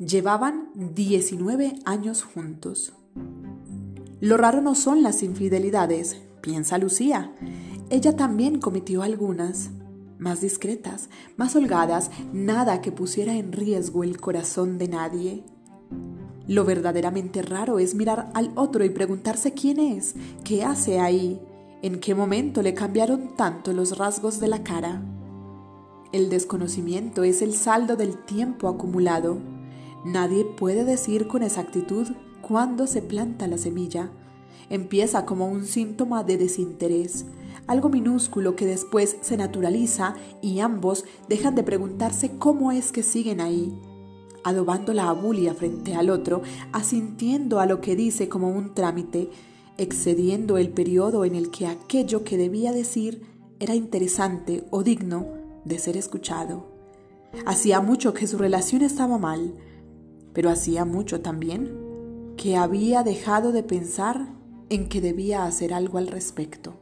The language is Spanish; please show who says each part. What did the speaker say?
Speaker 1: Llevaban 19 años juntos. Lo raro no son las infidelidades, piensa Lucía. Ella también cometió algunas, más discretas, más holgadas, nada que pusiera en riesgo el corazón de nadie. Lo verdaderamente raro es mirar al otro y preguntarse quién es, qué hace ahí, en qué momento le cambiaron tanto los rasgos de la cara. El desconocimiento es el saldo del tiempo acumulado. Nadie puede decir con exactitud cuándo se planta la semilla. Empieza como un síntoma de desinterés, algo minúsculo que después se naturaliza y ambos dejan de preguntarse cómo es que siguen ahí, adobando la abulia frente al otro, asintiendo a lo que dice como un trámite, excediendo el periodo en el que aquello que debía decir era interesante o digno de ser escuchado. Hacía mucho que su relación estaba mal, pero hacía mucho también que había dejado de pensar en que debía hacer algo al respecto.